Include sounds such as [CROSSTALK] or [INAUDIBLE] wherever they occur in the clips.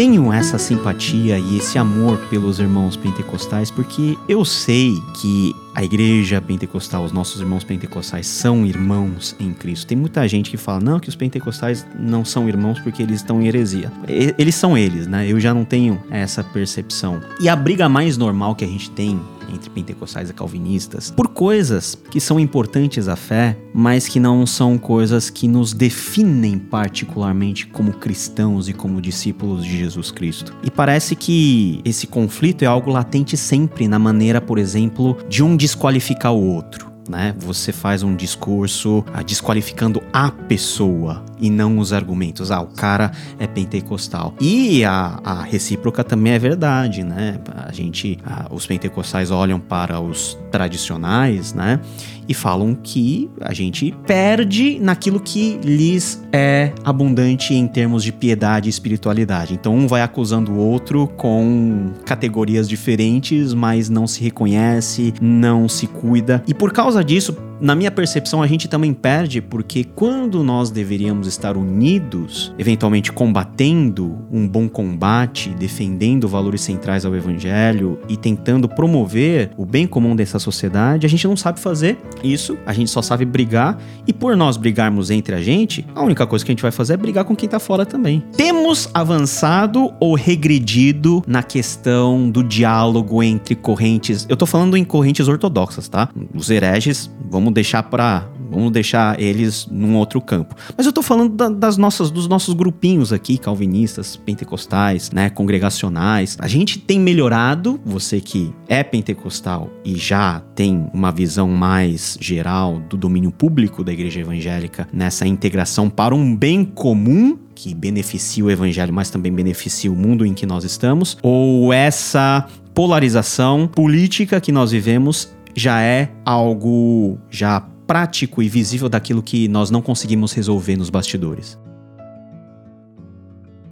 tenho essa simpatia e esse amor pelos irmãos pentecostais porque eu sei que a igreja pentecostal, os nossos irmãos pentecostais são irmãos em Cristo. Tem muita gente que fala, não, que os pentecostais não são irmãos porque eles estão em heresia. Eles são eles, né? Eu já não tenho essa percepção. E a briga mais normal que a gente tem entre pentecostais e calvinistas por coisas que são importantes à fé, mas que não são coisas que nos definem particularmente como cristãos e como discípulos de Jesus Cristo. E parece que esse conflito é algo latente sempre na maneira, por exemplo, de um desqualificar o outro né? Você faz um discurso ah, desqualificando a pessoa e não os argumentos. Ah, o cara é pentecostal. E a, a recíproca também é verdade, né? A gente, a, os pentecostais olham para os tradicionais, né? E falam que a gente perde naquilo que lhes é abundante em termos de piedade e espiritualidade. Então um vai acusando o outro com categorias diferentes, mas não se reconhece, não se cuida. E por causa disso, na minha percepção, a gente também perde porque quando nós deveríamos estar unidos, eventualmente combatendo um bom combate, defendendo valores centrais ao evangelho e tentando promover o bem comum dessa sociedade, a gente não sabe fazer isso, a gente só sabe brigar e por nós brigarmos entre a gente, a única coisa que a gente vai fazer é brigar com quem tá fora também. Temos avançado ou regredido na questão do diálogo entre correntes. Eu tô falando em correntes ortodoxas, tá? Os hereges, vamos vamos deixar para vamos deixar eles num outro campo. Mas eu tô falando da, das nossas dos nossos grupinhos aqui, calvinistas, pentecostais, né, congregacionais. A gente tem melhorado, você que é pentecostal e já tem uma visão mais geral do domínio público da igreja evangélica nessa integração para um bem comum que beneficia o evangelho, mas também beneficia o mundo em que nós estamos, ou essa polarização política que nós vivemos já é algo já prático e visível daquilo que nós não conseguimos resolver nos bastidores.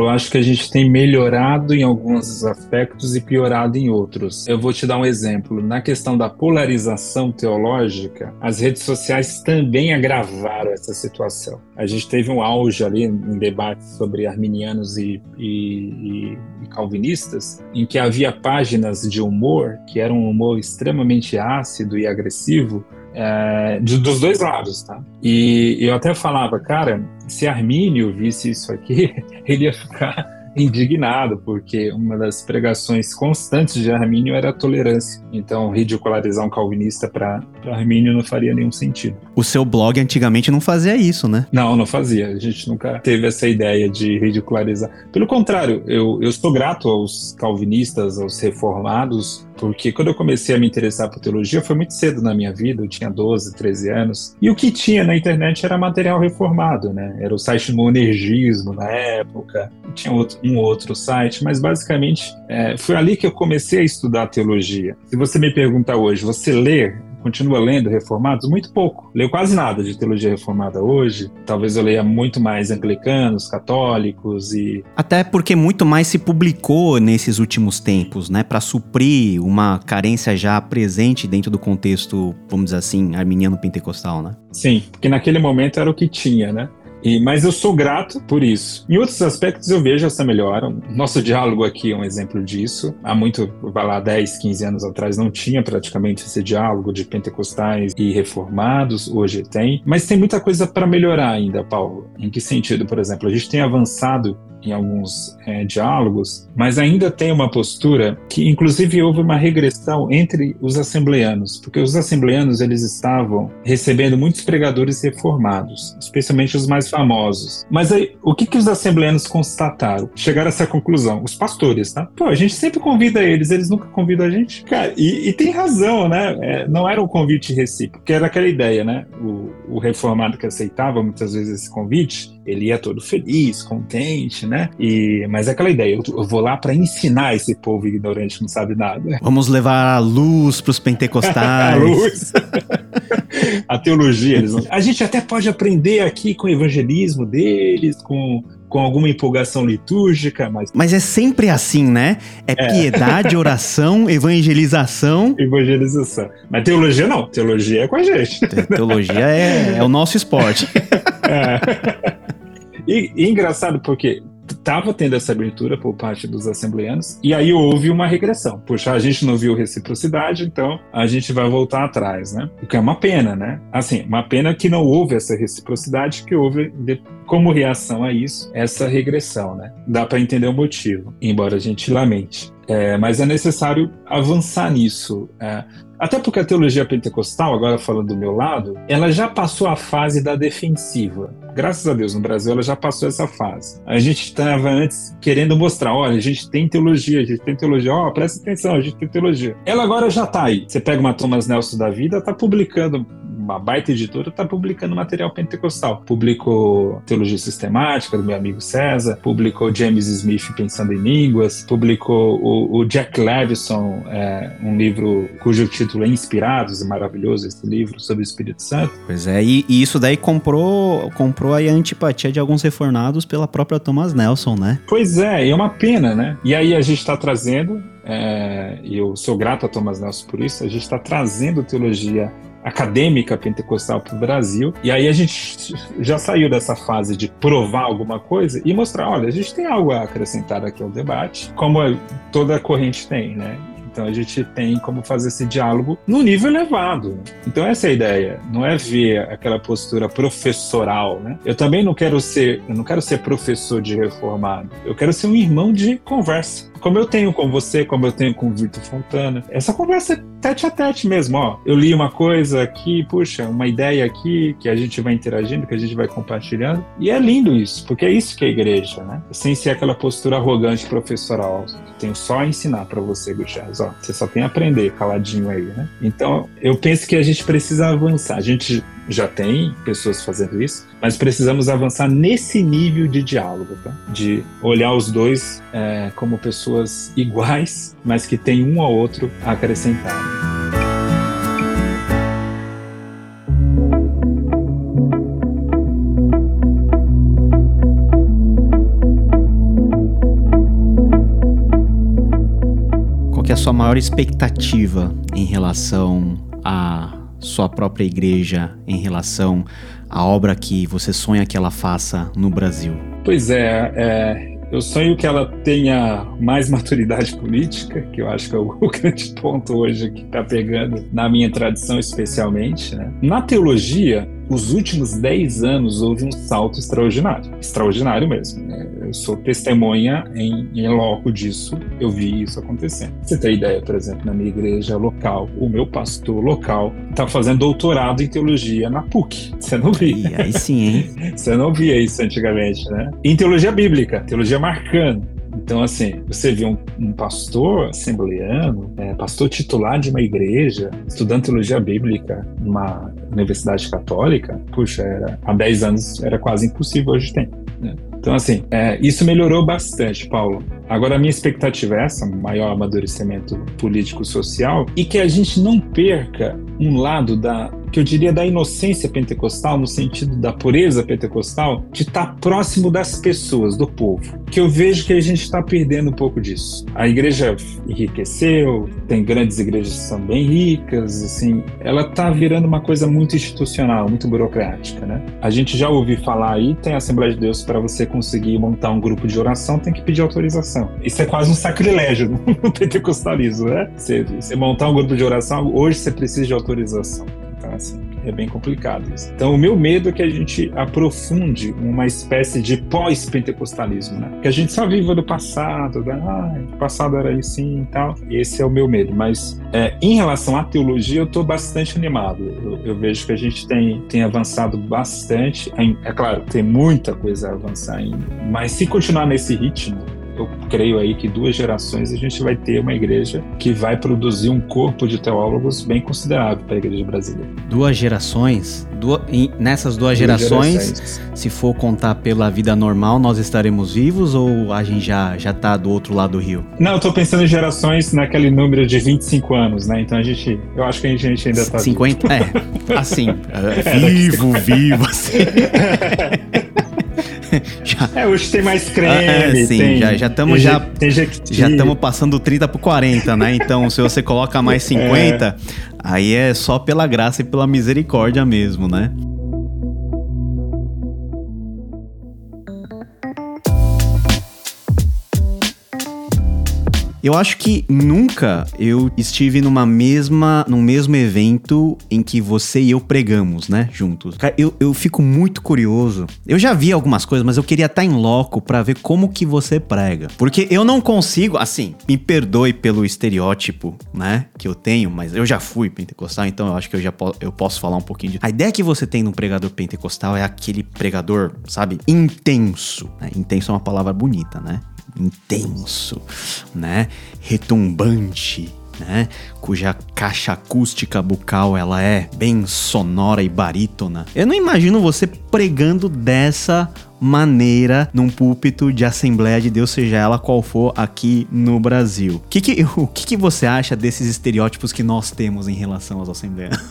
Eu acho que a gente tem melhorado em alguns aspectos e piorado em outros. Eu vou te dar um exemplo. Na questão da polarização teológica, as redes sociais também agravaram essa situação. A gente teve um auge ali em debates sobre arminianos e, e, e calvinistas, em que havia páginas de humor, que era um humor extremamente ácido e agressivo, é, de, dos dois lados, tá? E eu até falava, cara, se Armínio visse isso aqui, [LAUGHS] ele ia ficar indignado, porque uma das pregações constantes de Armínio era a tolerância. Então, ridicularizar um calvinista para Armínio não faria nenhum sentido. O seu blog antigamente não fazia isso, né? Não, não fazia. A gente nunca teve essa ideia de ridicularizar. Pelo contrário, eu, eu sou grato aos calvinistas, aos reformados, porque quando eu comecei a me interessar por teologia foi muito cedo na minha vida, eu tinha 12, 13 anos, e o que tinha na internet era material reformado, né? Era o site Monergismo na época, tinha outro, um outro site, mas basicamente é, foi ali que eu comecei a estudar teologia. Se você me perguntar hoje, você lê continua lendo reformados? Muito pouco. Leio quase nada de teologia reformada hoje. Talvez eu leia muito mais anglicanos, católicos e. Até porque muito mais se publicou nesses últimos tempos, né? Para suprir uma carência já presente dentro do contexto, vamos dizer assim, arminiano pentecostal, né? Sim, porque naquele momento era o que tinha, né? E, mas eu sou grato por isso. Em outros aspectos eu vejo essa melhora. Nosso diálogo aqui é um exemplo disso. Há muito, vai lá, 10, 15 anos atrás não tinha praticamente esse diálogo de pentecostais e reformados, hoje tem. Mas tem muita coisa para melhorar ainda, Paulo. Em que sentido, por exemplo? A gente tem avançado em alguns é, diálogos, mas ainda tem uma postura que, inclusive, houve uma regressão entre os assembleanos, porque os assembleanos eles estavam recebendo muitos pregadores reformados, especialmente os mais famosos. Mas aí, o que, que os assembleanos constataram? Chegaram a essa conclusão, os pastores, tá? Pô, a gente sempre convida eles, eles nunca convidam a gente. Cara, e, e tem razão, né? É, não era um convite recíproco, que era aquela ideia, né? O, o reformado que aceitava muitas vezes esse convite, ele ia todo feliz, contente, né? E, mas é aquela ideia, eu, eu vou lá para ensinar esse povo ignorante que não sabe nada. Vamos levar a luz para os [LAUGHS] pentecostais. a luz. a teologia. Eles, a gente até pode aprender aqui com o evangelismo deles, com com alguma empolgação litúrgica, mas. Mas é sempre assim, né? É, é. piedade, [LAUGHS] oração, evangelização. Evangelização. Mas teologia não. Teologia é com a gente. Teologia é, é o nosso esporte. [LAUGHS] É. E, e engraçado porque estava tendo essa abertura por parte dos assembleanos, e aí houve uma regressão. Puxa, a gente não viu reciprocidade, então a gente vai voltar atrás, né? O que é uma pena, né? Assim, uma pena que não houve essa reciprocidade, que houve como reação a isso, essa regressão, né? Dá para entender o motivo, embora a gente lamente. É, mas é necessário avançar nisso. É, até porque a teologia pentecostal, agora falando do meu lado, ela já passou a fase da defensiva. Graças a Deus, no Brasil ela já passou essa fase. A gente estava antes querendo mostrar, olha, a gente tem teologia, a gente tem teologia, ó, oh, presta atenção, a gente tem teologia. Ela agora já está aí. Você pega uma Thomas Nelson da vida, está publicando uma baita editora, está publicando material pentecostal. Publicou Teologia Sistemática, do meu amigo César, publicou James Smith Pensando em Línguas, publicou o, o Jack Levison, é, um livro cujo título é Inspirados, é maravilhoso esse livro, sobre o Espírito Santo. Pois é, e, e isso daí comprou, comprou a antipatia de alguns reformados pela própria Thomas Nelson, né? Pois é, é uma pena, né? E aí a gente está trazendo é, e eu sou grato a Thomas Nelson por isso, a gente está trazendo teologia acadêmica pentecostal para o Brasil. E aí a gente já saiu dessa fase de provar alguma coisa e mostrar, olha, a gente tem algo a acrescentar aqui ao debate, como toda corrente tem, né? Então a gente tem como fazer esse diálogo no nível elevado. Então essa é a ideia, não é ver aquela postura professoral, né? Eu também não quero ser, eu não quero ser professor de reformado. Eu quero ser um irmão de conversa como eu tenho com você, como eu tenho com o Fontana. Essa conversa é tete a tete mesmo, ó. Eu li uma coisa aqui, puxa, uma ideia aqui que a gente vai interagindo, que a gente vai compartilhando. E é lindo isso, porque é isso que é igreja, né? Sem ser aquela postura arrogante professoral. Tenho só a ensinar para você, Gutierrez, ó. Você só tem a aprender caladinho aí, né? Então, eu penso que a gente precisa avançar. A gente já tem pessoas fazendo isso, mas precisamos avançar nesse nível de diálogo, tá? de olhar os dois é, como pessoas [LAUGHS] iguais, mas que têm um ao outro a acrescentar. Qual é a sua maior expectativa em relação a sua própria igreja em relação à obra que você sonha que ela faça no Brasil? Pois é, é eu sonho que ela tenha mais [LAUGHS] maturidade política, que eu acho que é o, [LAUGHS] grande ponto hoje que está pegando na minha tradição especialmente. Né? Na teologia, os últimos 10 anos houve um salto extraordinário, extraordinário mesmo. Né? Eu sou testemunha em, em loco disso, eu vi isso acontecendo. Você tem ideia, por exemplo, na minha igreja local, o meu pastor local está fazendo doutorado em teologia na PUC. Você não via. aí sim, hein? [LAUGHS] Você não via isso antigamente, né? Em teologia bíblica, teologia marcando. Então, assim, você vê um, um pastor assembleano, é, pastor titular de uma igreja, estudando teologia bíblica numa universidade católica, puxa, era, há 10 anos era quase impossível, hoje tem. Né? Então, assim, é, isso melhorou bastante, Paulo. Agora, a minha expectativa é essa, maior amadurecimento político-social, e que a gente não perca um lado da, que eu diria da inocência pentecostal, no sentido da pureza pentecostal, de estar próximo das pessoas, do povo. Que eu vejo que a gente está perdendo um pouco disso. A igreja enriqueceu, tem grandes igrejas que são bem ricas, assim, ela está virando uma coisa muito institucional, muito burocrática, né? A gente já ouviu falar aí, tem a Assembleia de Deus para você conseguir montar um grupo de oração, tem que pedir autorização. Isso é quase um sacrilégio [LAUGHS] no pentecostalismo, né? Você, você montar um grupo de oração, hoje você precisa de autorização. Então, assim, é bem complicado isso. Então, o meu medo é que a gente aprofunde uma espécie de pós-pentecostalismo, né? Que a gente só viva do passado, né? ah, o passado era assim e tal. Esse é o meu medo. Mas, é, em relação à teologia, eu estou bastante animado. Eu, eu, vejo que a gente tem, tem avançado bastante. É claro, tem muita coisa a avançar ainda. Mas se continuar nesse ritmo, eu creio aí que duas gerações a gente vai ter uma igreja que vai produzir um corpo de teólogos bem considerável para a igreja brasileira. Duas gerações? Duas, nessas duas, duas gerações, gerações, se for contar pela vida normal, nós estaremos vivos ou a gente já, já tá do outro lado do rio? Não, eu estou pensando em gerações naquele número de 25 anos, né? Então a gente, eu acho que a gente, a gente ainda está 50, vivo. é, assim, [LAUGHS] é, vivo, vivo, assim. [LAUGHS] [LAUGHS] já... É, hoje tem mais creme. Ah, é, sim, tem, já estamos já já estamos passando 30 por 40, né? Então, se você coloca mais 50, [LAUGHS] é. aí é só pela graça e pela misericórdia mesmo, né? Eu acho que nunca eu estive numa mesma, num mesmo evento em que você e eu pregamos, né, juntos. Cara, eu, eu fico muito curioso. Eu já vi algumas coisas, mas eu queria estar em loco para ver como que você prega. Porque eu não consigo, assim, me perdoe pelo estereótipo, né, que eu tenho, mas eu já fui pentecostal, então eu acho que eu já po eu posso falar um pouquinho de. A ideia que você tem de um pregador pentecostal é aquele pregador, sabe, intenso. Né? Intenso é uma palavra bonita, né? Intenso, né? Retumbante, né? Cuja caixa acústica bucal ela é bem sonora e barítona. Eu não imagino você pregando dessa maneira num púlpito de Assembleia de Deus, seja ela qual for aqui no Brasil. Que que, [LAUGHS] o que, que você acha desses estereótipos que nós temos em relação às Assembleias? [LAUGHS]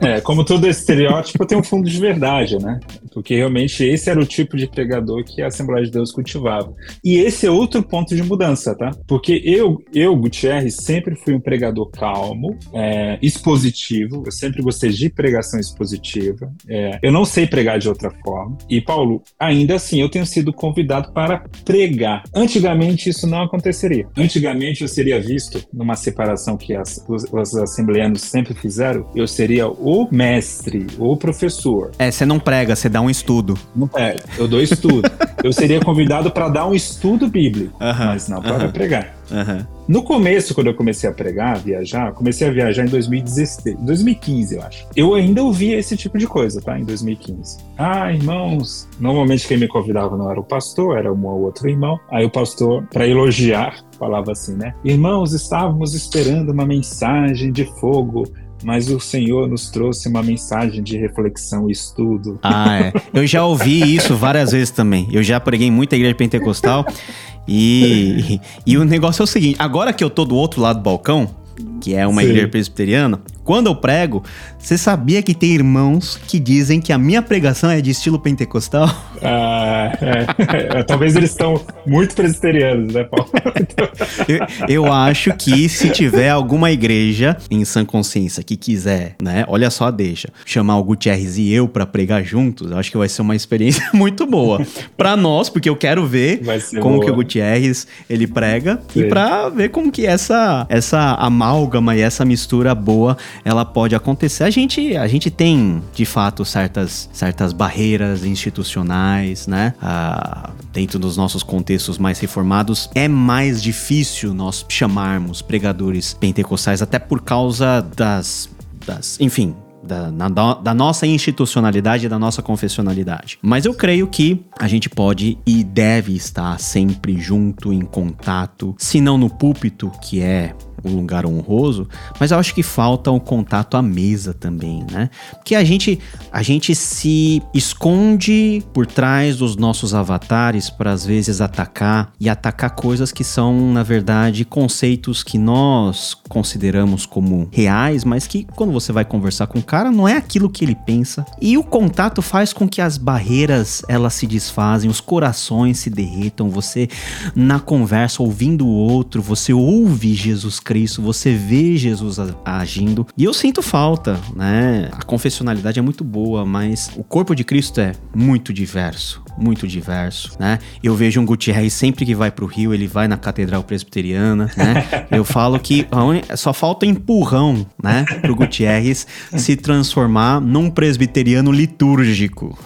É, como todo estereótipo tem um fundo de verdade, né? Porque realmente esse era o tipo de pregador que a Assembleia de Deus cultivava. E esse é outro ponto de mudança, tá? Porque eu, eu Gutierrez, sempre fui um pregador calmo, é, expositivo, eu sempre gostei de pregação expositiva. É, eu não sei pregar de outra forma. E, Paulo, ainda assim eu tenho sido convidado para pregar. Antigamente isso não aconteceria. Antigamente eu seria visto numa separação que as, os, os assembleanos sempre fizeram, eu seria o mestre, o professor. É, você não prega, você dá um estudo. Não prega, eu dou estudo. eu seria convidado para dar um estudo bíblico, uh -huh, mas não para uh -huh. pregar. Uhum. No começo, quando eu comecei a pregar, a viajar, comecei a viajar em 2016, 2015, eu acho. Eu ainda ouvia esse tipo de coisa, tá? Em 2015. Ah, irmãos. Normalmente quem me convidava não era o pastor, era um ou outro irmão. Aí o pastor, para elogiar, falava assim, né? Irmãos, estávamos esperando uma mensagem de fogo mas o Senhor nos trouxe uma mensagem de reflexão e estudo. Ah, é. Eu já ouvi isso várias vezes também. Eu já preguei muita igreja pentecostal e, e o negócio é o seguinte: agora que eu tô do outro lado do balcão, que é uma Sim. igreja presbiteriana, quando eu prego, você sabia que tem irmãos que dizem que a minha pregação é de estilo pentecostal? [LAUGHS] Ah, é. [LAUGHS] Talvez eles estão muito presbiterianos, né, Paulo? [LAUGHS] eu, eu, acho que se tiver alguma igreja em sã consciência que quiser, né, olha só, deixa, chamar o Gutierrez e eu para pregar juntos, eu acho que vai ser uma experiência muito boa. para nós, porque eu quero ver como boa. que o Gutierrez ele prega Sim. e para ver como que essa, essa amálgama e essa mistura boa ela pode acontecer. A gente, a gente tem, de fato, certas, certas barreiras institucionais, né? Ah, dentro dos nossos contextos mais reformados, é mais difícil nós chamarmos pregadores pentecostais, até por causa das. das enfim, da, na, da, nossa institucionalidade, da nossa confessionalidade. Mas eu creio que a gente pode e deve estar sempre junto, em contato, se não no púlpito, que é um lugar honroso, mas eu acho que falta o contato à mesa também, né? Porque a gente, a gente se esconde por trás dos nossos avatares para às vezes atacar e atacar coisas que são, na verdade, conceitos que nós consideramos como reais, mas que quando você vai conversar com o cara não é aquilo que ele pensa. E o contato faz com que as barreiras elas se desfazem, os corações se derretam, você na conversa ouvindo o outro, você ouve Jesus Cristo, você vê Jesus agindo. E eu sinto falta, né? A confessionalidade é muito boa, mas o corpo de Cristo é muito diverso, muito diverso, né? Eu vejo um Gutierrez sempre que vai pro Rio, ele vai na Catedral Presbiteriana, né? [LAUGHS] Eu falo que só falta empurrão, né? Pro Gutierrez se transformar num presbiteriano litúrgico.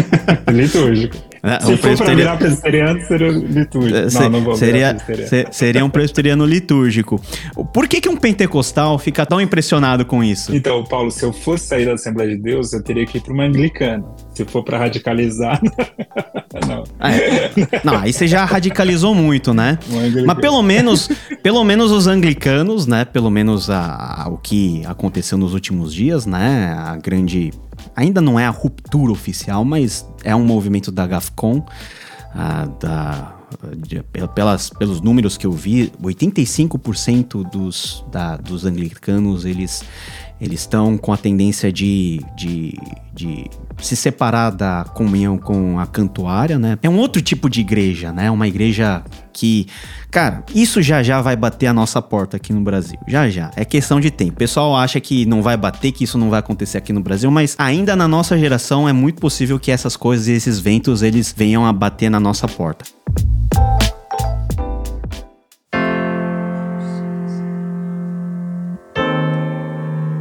[LAUGHS] litúrgico. É, Se um for presbiteriano... virar presbiteriano, seria litúrgico. É, não, não vou seria, seria um presbiteriano litúrgico. Por que, que um pentecostal fica tão impressionado com isso? Então, Paulo, se eu fosse sair da Assembleia de Deus, eu teria que ir para uma anglicana. Se for para radicalizar, [LAUGHS] não. É. Não, aí você já radicalizou muito, né? Mas pelo menos, pelo menos os anglicanos, né? Pelo menos a, a, o que aconteceu nos últimos dias, né? A grande ainda não é a ruptura oficial, mas é um movimento da GAFCON, da, de, pelas, pelos números que eu vi, 85% dos, da, dos anglicanos eles eles estão com a tendência de, de, de se separar da comunhão com a cantuária, né? É um outro tipo de igreja, né? Uma igreja que, cara, isso já já vai bater a nossa porta aqui no Brasil. Já já. É questão de tempo. O pessoal acha que não vai bater, que isso não vai acontecer aqui no Brasil, mas ainda na nossa geração é muito possível que essas coisas e esses ventos eles venham a bater na nossa porta.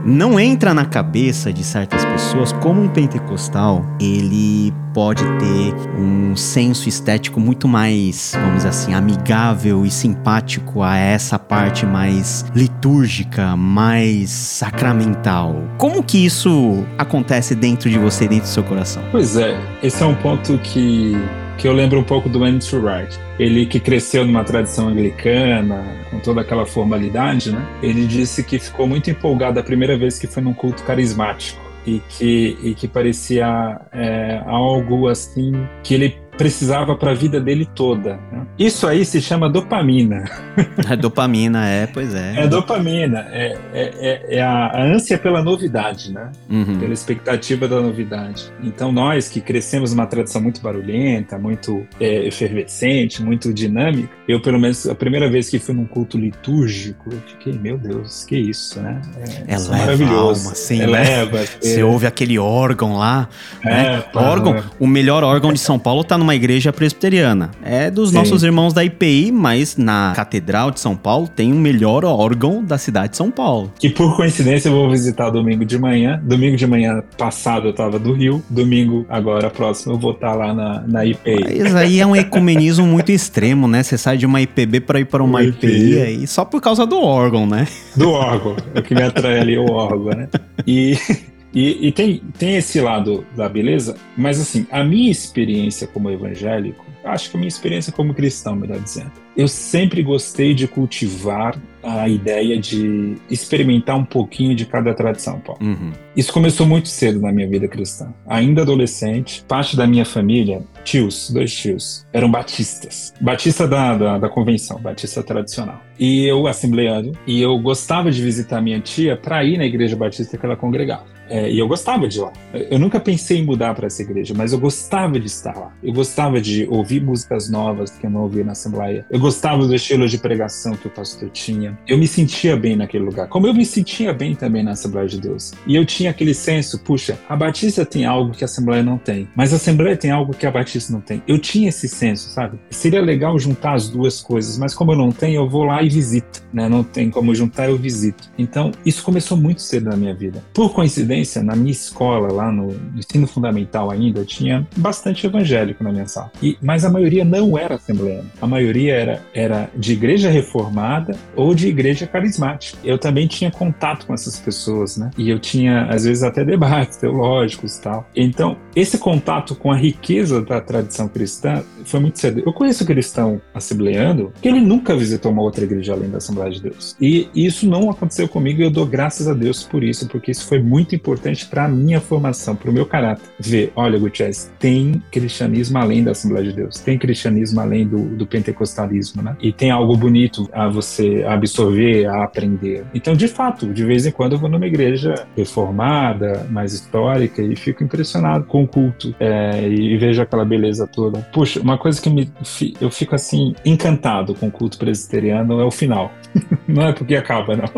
Não entra na cabeça de certas pessoas como um pentecostal ele pode ter um senso estético muito mais, vamos dizer assim, amigável e simpático a essa parte mais litúrgica, mais sacramental. Como que isso acontece dentro de você, dentro do seu coração? Pois é, esse é um ponto que que eu lembro um pouco do Andrew Wright. Ele que cresceu numa tradição anglicana, com toda aquela formalidade, né? Ele disse que ficou muito empolgado a primeira vez que foi num culto carismático e que, e que parecia é, algo assim que ele precisava para a vida dele toda. Né? Isso aí se chama dopamina. [LAUGHS] É dopamina, é, pois é. É dopamina, é, é, é, é a, ânsia pela novidade, né? Uhum. Pela expectativa da novidade. Então nós que crescemos numa tradição muito barulhenta, muito é, efervescente, muito dinâmica, eu pelo menos a primeira vez que fui num culto litúrgico, eu fiquei, meu Deus, que isso, né? É, é maravilhoso. Alma, sim, Eleva. Né? Você ouve aquele órgão lá, né? órgão, o melhor órgão de São Paulo tá numa uma igreja presbiteriana. É dos Sim. nossos irmãos da IPI, mas na Catedral de São Paulo tem o melhor órgão da cidade de São Paulo. Que por coincidência eu vou visitar domingo de manhã. Domingo de manhã passado eu tava do Rio, domingo agora próximo eu vou estar tá lá na, na IPI. Mas aí é um ecumenismo muito extremo, né? Você sai de uma IPB para ir para uma IPI, IPI aí só por causa do órgão, né? Do órgão. o que me atrai ali é o órgão, né? E [LAUGHS] e, e, tem, tem esse lado da beleza, mas assim, a minha experiência como evangélico, acho que a minha experiência como cristão, melhor dizendo, eu sempre gostei de cultivar a ideia de experimentar um pouquinho de cada tradição, Paulo. Uhum. Isso começou muito cedo na minha vida cristã. Ainda adolescente, parte da minha família, tios, dois tios, eram batistas. Batista da, da, da convenção, batista tradicional. E eu, assembleando, e eu gostava de visitar minha tia para ir na igreja batista que ela congregava. É, e eu gostava de lá. Eu nunca pensei em mudar para essa igreja, mas eu gostava de estar lá. Eu gostava de ouvir músicas novas que eu não ouvia na Assembleia. Eu gostava do estilo de pregação que o pastor tinha. Eu me sentia bem naquele lugar, como eu me sentia bem também na Assembleia de Deus. E eu tinha aquele senso, puxa, a Batista tem algo que a Assembleia não tem, mas a Assembleia tem algo que a Batista não tem. Eu tinha esse senso, sabe? Seria legal juntar as duas coisas, mas como eu não tenho, eu vou lá e visito, né? Não tem como juntar, eu visito. Então, isso começou muito cedo na minha vida. Por coincidência, na minha escola, lá no, ensino fundamental ainda, tinha bastante evangélico na minha sala. E, mas a maioria não era assembleana. A maioria era, era de igreja reformada ou de igreja carismática. Eu também tinha contato com essas pessoas, né? E eu tinha, às vezes, até debates [LAUGHS] teológicos e tal. Então, esse contato com a riqueza da tradição cristã foi muito cedo. Eu conheço cristão assembleando que ele nunca visitou uma outra igreja além da Assembleia de Deus. E isso não aconteceu comigo e eu dou graças a Deus por isso, porque isso foi muito importante importante para a minha formação, para o meu caráter. Ver, olha, Gutierrez, tem cristianismo além da Assembleia de Deus, tem cristianismo além do, do pentecostalismo, né? E tem algo bonito a você absorver, a aprender. Então, de fato, de vez em quando eu vou numa igreja reformada, mais histórica, e fico impressionado com o culto é, e vejo aquela beleza toda. Puxa, uma coisa que me, eu fico assim encantado com o culto presbiteriano é o final. [LAUGHS] não é porque acaba, não.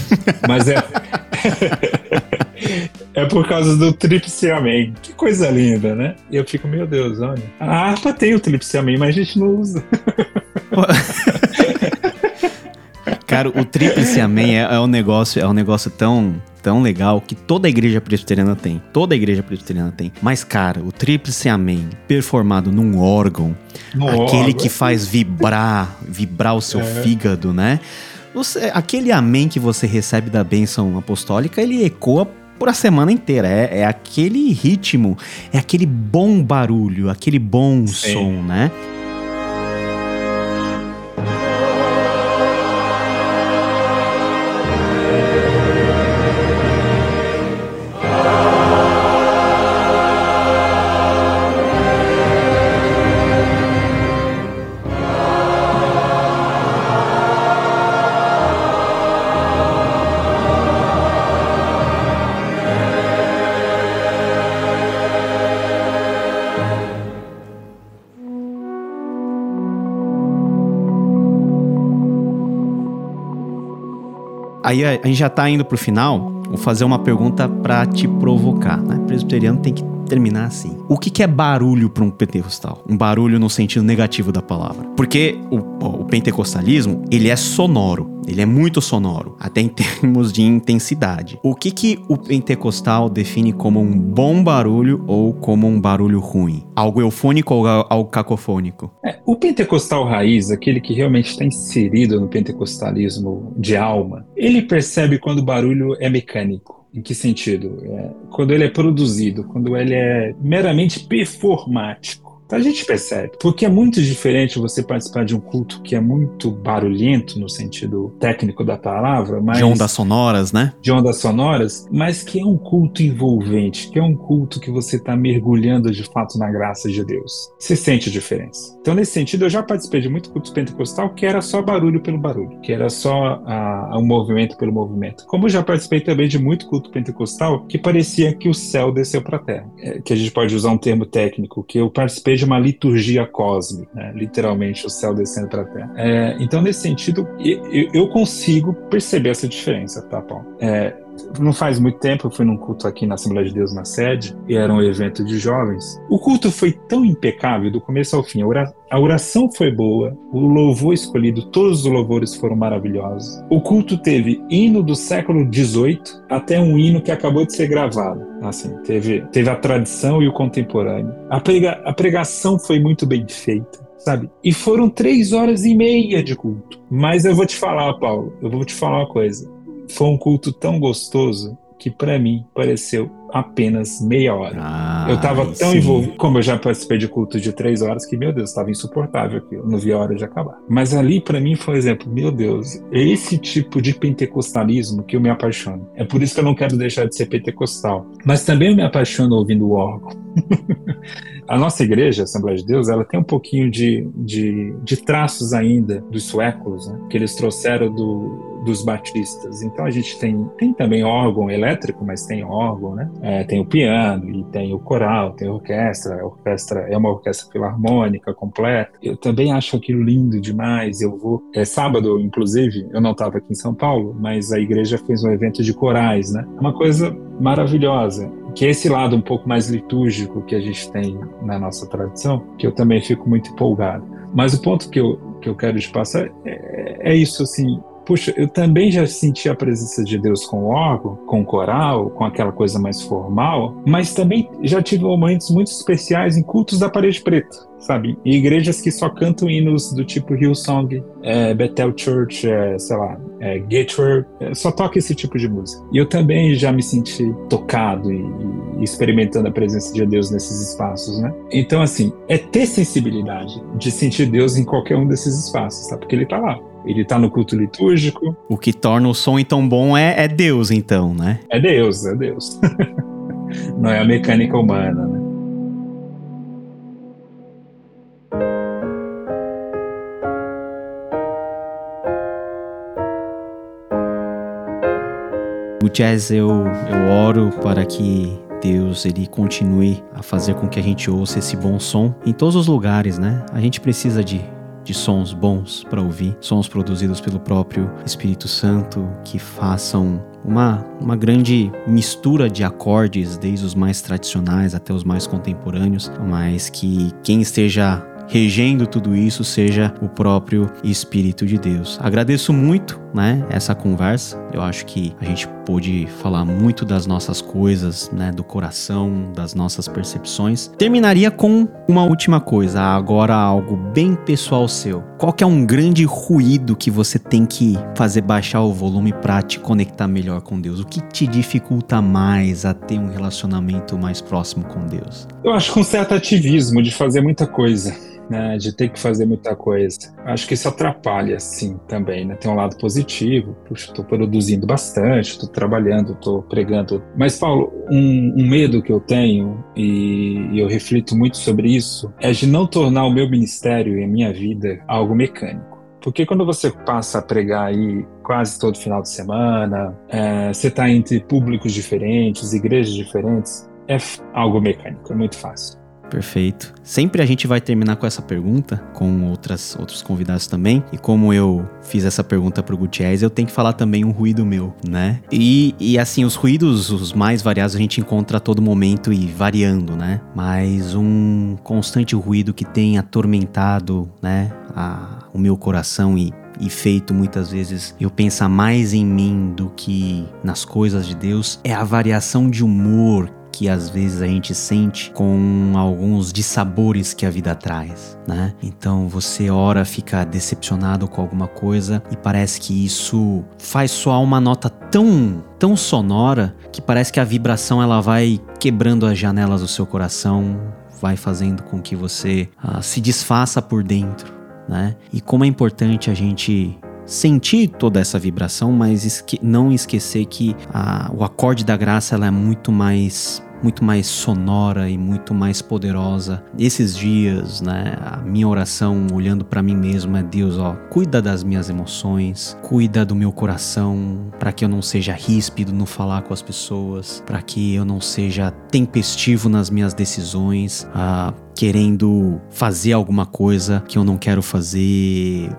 [LAUGHS] Mas é. [LAUGHS] É por causa do Tríplice Amém. Que coisa linda, né? E eu fico, meu Deus, olha. A harpa tem o Tríplice Amém, mas a gente não usa. [LAUGHS] Cara, o Tríplice Amém é, é, um negócio, é um negócio tão tão legal que toda a igreja presbiteriana tem. Toda a igreja presbiteriana tem. Mas, cara, o Tríplice Amém performado num órgão, no aquele órgão. que faz vibrar, vibrar o seu é. fígado, né? Você, aquele amém que você recebe da bênção apostólica, ele ecoa por a semana inteira. É, é aquele ritmo, é aquele bom barulho, aquele bom Sim. som, né? Aí a, gente já tá indo pro final. Vou fazer uma pergunta para te provocar, né? Presbiteriano tem que terminar assim. O que, que é barulho para um pentecostal? Um barulho no sentido negativo da palavra. Porque o, o pentecostalismo, ele é sonoro. Ele é muito sonoro, até em [LAUGHS] termos de intensidade. O que, que o pentecostal define como um bom barulho ou como um barulho ruim? Algo eufônico ou algo cacofônico? É, o pentecostal raiz, aquele que realmente está inserido no pentecostalismo de alma, ele percebe quando o barulho é mecânico. Em que sentido? É, quando ele é produzido, quando ele é meramente performático a gente percebe. Porque é muito diferente você participar de um culto que é muito barulhento no sentido técnico da palavra, mas de ondas sonoras, né? De ondas sonoras, mas que é um culto envolvente, que é um culto que você está mergulhando de fato na graça de Deus. Você sente a diferença. Então, nesse sentido, eu já participei de muito culto pentecostal que era só barulho pelo barulho, que era só a um movimento pelo movimento. Como eu já participei também de muito culto pentecostal que parecia que o céu desceu para a terra, é, que a gente pode usar um termo técnico, que eu participei de uma liturgia cósmica, né? literalmente o céu descendo para a terra. É, então, nesse sentido, eu, eu, consigo perceber essa diferença, tá, Paulo? É, não faz muito tempo eu fui num culto aqui na Assembleia de Deus na sede, e era um evento de jovens. O culto foi tão impecável do começo ao fim. A oração foi boa, o louvor escolhido, todos os louvores foram maravilhosos. O culto teve hino do século XVIII até um hino que acabou de ser gravado. Assim, teve, teve a tradição e o contemporâneo. A, prega, a pregação foi muito bem feita sabe? E foram três horas e meia de culto. Mas eu vou te falar, Paulo, eu vou te falar uma coisa foi um culto tão gostoso que para mim pareceu apenas meia hora. Ah, eu estava tão sim. envolvido, como eu já participei de culto de três horas, que, meu Deus, estava insuportável aquilo, não vi a hora de acabar. Mas ali, para mim, foi um exemplo, meu Deus, é esse tipo de pentecostalismo que eu me apaixono. É por isso que eu não quero deixar de ser pentecostal. Mas também eu me apaixono ouvindo o órgão. [LAUGHS] a nossa igreja, a Assembleia de Deus, ela tem um pouquinho de, de, de traços ainda dos suecos, né, que eles trouxeram do, dos batistas. Então a gente tem, tem também órgão elétrico, mas tem órgão, né? É, tem o piano e tem o coral, tem a orquestra. A orquestra é uma orquestra filarmônica completa. Eu também acho aquilo lindo demais. Eu vou. É sábado, inclusive, eu não estava aqui em São Paulo, mas a igreja fez um evento de corais, né? É uma coisa maravilhosa que é esse lado um pouco mais litúrgico que a gente tem na nossa tradição, que eu também fico muito empolgado. Mas o ponto que eu, que eu quero te passar é, é isso, assim, puxa, eu também já senti a presença de Deus com o órgão, com o coral, com aquela coisa mais formal, mas também já tive momentos muito especiais em cultos da parede preta sabe? E igrejas que só cantam hinos do tipo Hillsong, é, Bethel Church, é, sei lá, é, Gateway, é, só toca esse tipo de música. E eu também já me senti tocado e, e, experimentando a presença de Deus nesses espaços, né? Então, assim, é ter sensibilidade de sentir Deus em qualquer um desses espaços, tá? Porque Ele tá lá. Ele está no culto litúrgico. O que torna o som tão bom é, é Deus, então, né? É Deus, é Deus. [LAUGHS] Não é a mecânica humana, né? O jazz, eu, eu oro para que Deus ele continue a fazer com que a gente ouça esse bom som em todos os lugares, né? A gente precisa de de sons bons para ouvir, sons produzidos pelo próprio Espírito Santo que façam uma, uma grande mistura de acordes, desde os mais tradicionais até os mais contemporâneos, mas que quem esteja regendo tudo isso seja o próprio Espírito de Deus. Agradeço muito, né, essa conversa. Eu acho que a gente pôde falar muito das nossas coisas, né, do coração, das nossas percepções. Terminaria com uma última coisa, agora algo bem pessoal seu. Qual que é um grande ruído que você tem que fazer baixar o volume para te conectar melhor com Deus? O que te dificulta mais a ter um relacionamento mais próximo com Deus? Eu acho com um certo ativismo de fazer muita coisa né, de ter que fazer muita coisa. Acho que isso atrapalha, sim, também, né? Tem um lado positivo, puxa, estou produzindo bastante, estou trabalhando, estou pregando. Mas, Paulo, um, um, medo que eu tenho, e, eu reflito muito sobre isso, é de não tornar o meu ministério e a minha vida algo mecânico. Porque quando você passa a pregar aí quase todo final de semana, é, você está entre públicos diferentes, igrejas diferentes, é algo mecânico, é muito fácil. Perfeito. Sempre a gente vai terminar com essa pergunta, com outras, outros convidados também. E como eu fiz essa pergunta pro Gutierrez, eu tenho que falar também um ruído meu, né? E, e assim, os ruídos, os mais variados, a gente encontra a todo momento e variando, né? Mas um constante ruído que tem atormentado, né, a, o meu coração e e feito muitas vezes eu pensar mais em mim do que nas coisas de Deus é a variação de humor que às vezes a gente sente com alguns dissabores que a vida traz, né? Então você ora fica decepcionado com alguma coisa e parece que isso faz soar uma nota tão tão sonora que parece que a vibração ela vai quebrando as janelas do seu coração, vai fazendo com que você uh, se desfaça por dentro, né? E como é importante a gente sentir toda essa vibração, mas esque não esquecer que a, o acorde da graça ela é muito mais muito mais sonora e muito mais poderosa. Esses dias, né, a minha oração olhando para mim mesmo é Deus, ó, cuida das minhas emoções, cuida do meu coração, para que eu não seja ríspido no falar com as pessoas, para que eu não seja tempestivo nas minhas decisões, ah, querendo fazer alguma coisa que eu não quero fazer,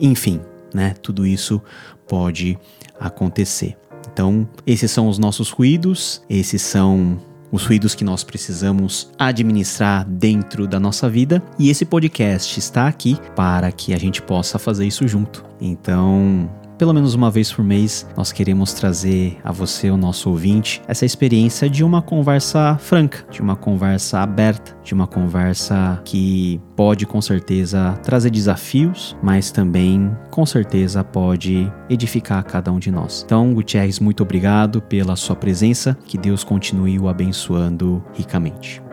enfim, né? Tudo isso pode acontecer. Então, esses são os nossos ruídos, esses são os ruídos que nós precisamos administrar dentro da nossa vida. E esse podcast está aqui para que a gente possa fazer isso junto. Então, pelo menos uma vez por mês, nós queremos trazer a você, o nosso ouvinte, essa experiência de uma conversa franca, de uma conversa aberta, de uma conversa que pode com certeza trazer desafios, mas também com certeza pode edificar cada um de nós. Então, Gutierrez, muito obrigado pela sua presença, que Deus continue o abençoando ricamente.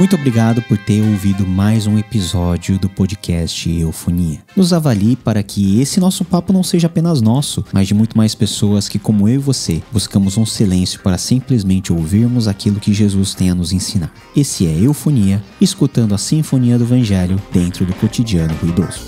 Muito obrigado por ter ouvido mais um episódio do podcast Eufonia. Nos avalie para que esse nosso papo não seja apenas nosso, mas de muito mais pessoas que, como eu e você, buscamos um silêncio para simplesmente ouvirmos aquilo que Jesus tem a nos ensinar. Esse é Eufonia, escutando a sinfonia do Evangelho dentro do cotidiano ruidoso.